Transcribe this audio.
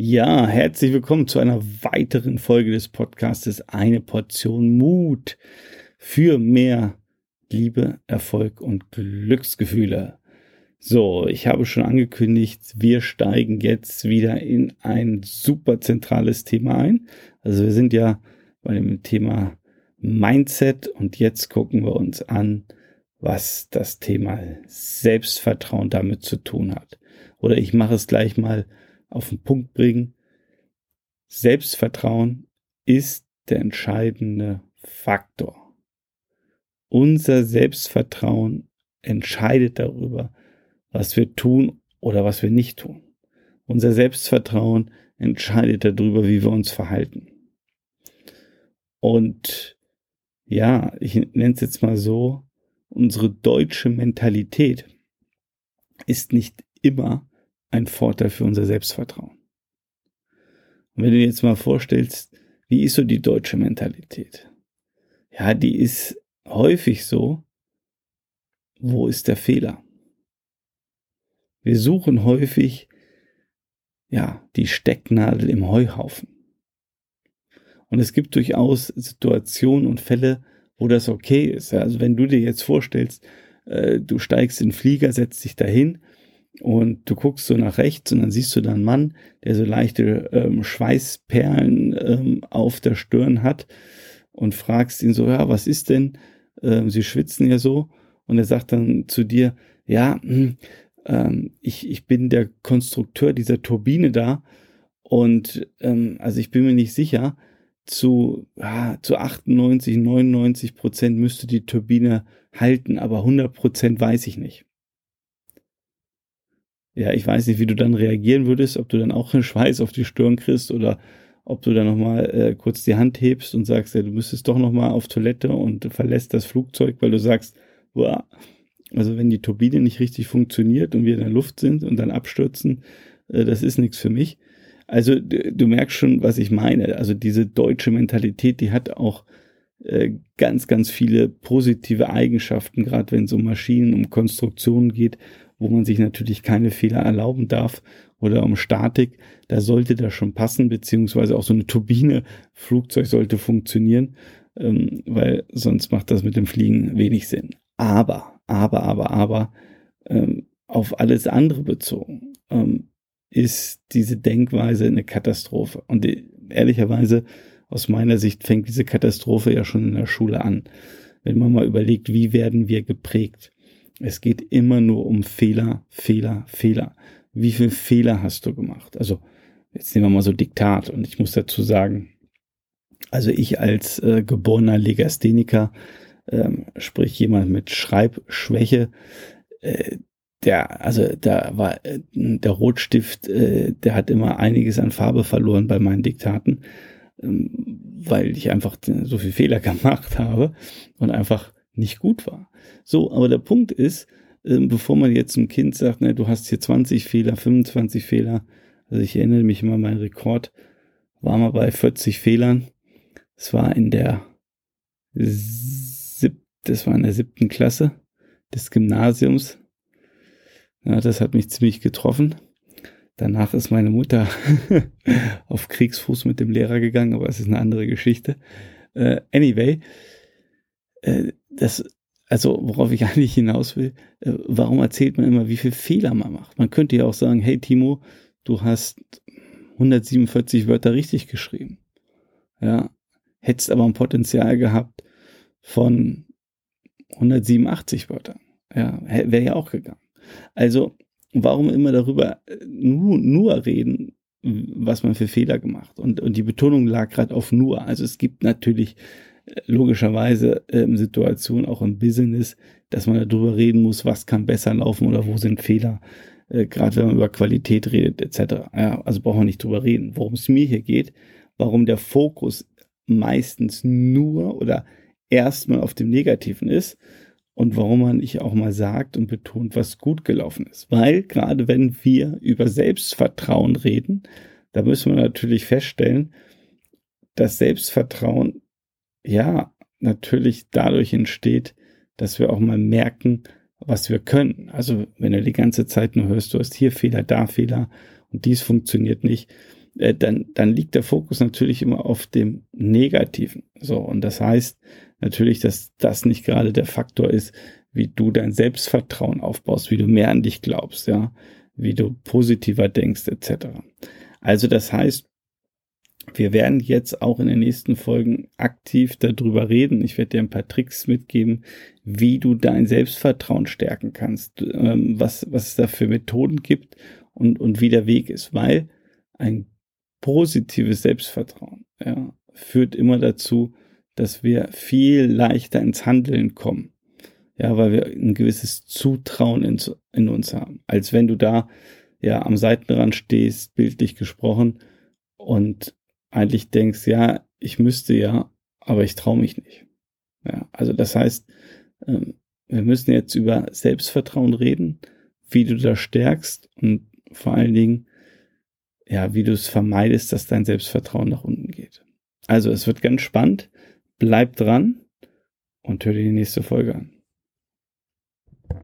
Ja, herzlich willkommen zu einer weiteren Folge des Podcastes Eine Portion Mut für mehr Liebe, Erfolg und Glücksgefühle. So, ich habe schon angekündigt, wir steigen jetzt wieder in ein super zentrales Thema ein. Also wir sind ja bei dem Thema Mindset und jetzt gucken wir uns an, was das Thema Selbstvertrauen damit zu tun hat. Oder ich mache es gleich mal auf den Punkt bringen. Selbstvertrauen ist der entscheidende Faktor. Unser Selbstvertrauen entscheidet darüber, was wir tun oder was wir nicht tun. Unser Selbstvertrauen entscheidet darüber, wie wir uns verhalten. Und ja, ich nenne es jetzt mal so, unsere deutsche Mentalität ist nicht immer ein Vorteil für unser Selbstvertrauen. Und wenn du dir jetzt mal vorstellst, wie ist so die deutsche Mentalität? Ja, die ist häufig so, wo ist der Fehler? Wir suchen häufig, ja, die Stecknadel im Heuhaufen. Und es gibt durchaus Situationen und Fälle, wo das okay ist. Also wenn du dir jetzt vorstellst, äh, du steigst in den Flieger, setzt dich dahin und du guckst so nach rechts und dann siehst du da einen Mann, der so leichte ähm, Schweißperlen ähm, auf der Stirn hat und fragst ihn so, ja, was ist denn? Ähm, sie schwitzen ja so. Und er sagt dann zu dir, ja, hm, ähm, ich, ich bin der Konstrukteur dieser Turbine da und ähm, also ich bin mir nicht sicher, zu, ja, zu 98, 99 Prozent müsste die Turbine halten, aber 100 Prozent weiß ich nicht ja, ich weiß nicht, wie du dann reagieren würdest, ob du dann auch einen Schweiß auf die Stirn kriegst oder ob du dann nochmal äh, kurz die Hand hebst und sagst, ja, du müsstest doch nochmal auf Toilette und verlässt das Flugzeug, weil du sagst, boah, also wenn die Turbine nicht richtig funktioniert und wir in der Luft sind und dann abstürzen, äh, das ist nichts für mich. Also du merkst schon, was ich meine. Also diese deutsche Mentalität, die hat auch äh, ganz, ganz viele positive Eigenschaften, gerade wenn es um Maschinen, um Konstruktionen geht wo man sich natürlich keine Fehler erlauben darf oder um Statik, da sollte das schon passen, beziehungsweise auch so eine Turbine, Flugzeug sollte funktionieren, ähm, weil sonst macht das mit dem Fliegen wenig Sinn. Aber, aber, aber, aber, ähm, auf alles andere bezogen, ähm, ist diese Denkweise eine Katastrophe. Und die, ehrlicherweise, aus meiner Sicht fängt diese Katastrophe ja schon in der Schule an. Wenn man mal überlegt, wie werden wir geprägt? Es geht immer nur um Fehler, Fehler, Fehler. Wie viele Fehler hast du gemacht? Also, jetzt nehmen wir mal so Diktat. Und ich muss dazu sagen, also ich als äh, geborener Legastheniker, ähm, sprich jemand mit Schreibschwäche, äh, der, also da war äh, der Rotstift, äh, der hat immer einiges an Farbe verloren bei meinen Diktaten, ähm, weil ich einfach so viel Fehler gemacht habe und einfach nicht gut war. So, aber der Punkt ist, äh, bevor man jetzt zum Kind sagt, na, du hast hier 20 Fehler, 25 Fehler, also ich erinnere mich immer, mein Rekord war mal bei 40 Fehlern. Es war in der sieb das war in der siebten Klasse des Gymnasiums. Ja, das hat mich ziemlich getroffen. Danach ist meine Mutter auf Kriegsfuß mit dem Lehrer gegangen, aber es ist eine andere Geschichte. Uh, anyway, äh, das, also worauf ich eigentlich hinaus will, äh, warum erzählt man immer, wie viel Fehler man macht? Man könnte ja auch sagen, hey Timo, du hast 147 Wörter richtig geschrieben. Ja, hättest aber ein Potenzial gehabt von 187 Wörtern. Ja, wäre ja auch gegangen. Also, warum immer darüber äh, nur, nur reden, was man für Fehler gemacht? Und, und die Betonung lag gerade auf nur. Also es gibt natürlich logischerweise ähm, Situation auch im Business, dass man darüber reden muss, was kann besser laufen oder wo sind Fehler, äh, gerade wenn man über Qualität redet etc. Ja, also brauchen wir nicht drüber reden. Worum es mir hier geht, warum der Fokus meistens nur oder erstmal auf dem Negativen ist und warum man nicht auch mal sagt und betont, was gut gelaufen ist. Weil gerade wenn wir über Selbstvertrauen reden, da müssen wir natürlich feststellen, dass Selbstvertrauen ja, natürlich dadurch entsteht, dass wir auch mal merken, was wir können. Also wenn du die ganze Zeit nur hörst, du hast hier Fehler, da Fehler und dies funktioniert nicht, äh, dann, dann liegt der Fokus natürlich immer auf dem Negativen. So, und das heißt natürlich, dass das nicht gerade der Faktor ist, wie du dein Selbstvertrauen aufbaust, wie du mehr an dich glaubst, ja, wie du positiver denkst, etc. Also das heißt, wir werden jetzt auch in den nächsten Folgen aktiv darüber reden. Ich werde dir ein paar Tricks mitgeben, wie du dein Selbstvertrauen stärken kannst, ähm, was, was es da für Methoden gibt und, und wie der Weg ist, weil ein positives Selbstvertrauen ja, führt immer dazu, dass wir viel leichter ins Handeln kommen. Ja, weil wir ein gewisses Zutrauen in, in uns haben. Als wenn du da ja am Seitenrand stehst, bildlich gesprochen, und eigentlich denkst, ja, ich müsste ja, aber ich traue mich nicht. Ja, also das heißt, ähm, wir müssen jetzt über Selbstvertrauen reden, wie du das stärkst und vor allen Dingen, ja, wie du es vermeidest, dass dein Selbstvertrauen nach unten geht. Also es wird ganz spannend. Bleib dran und hör dir die nächste Folge an.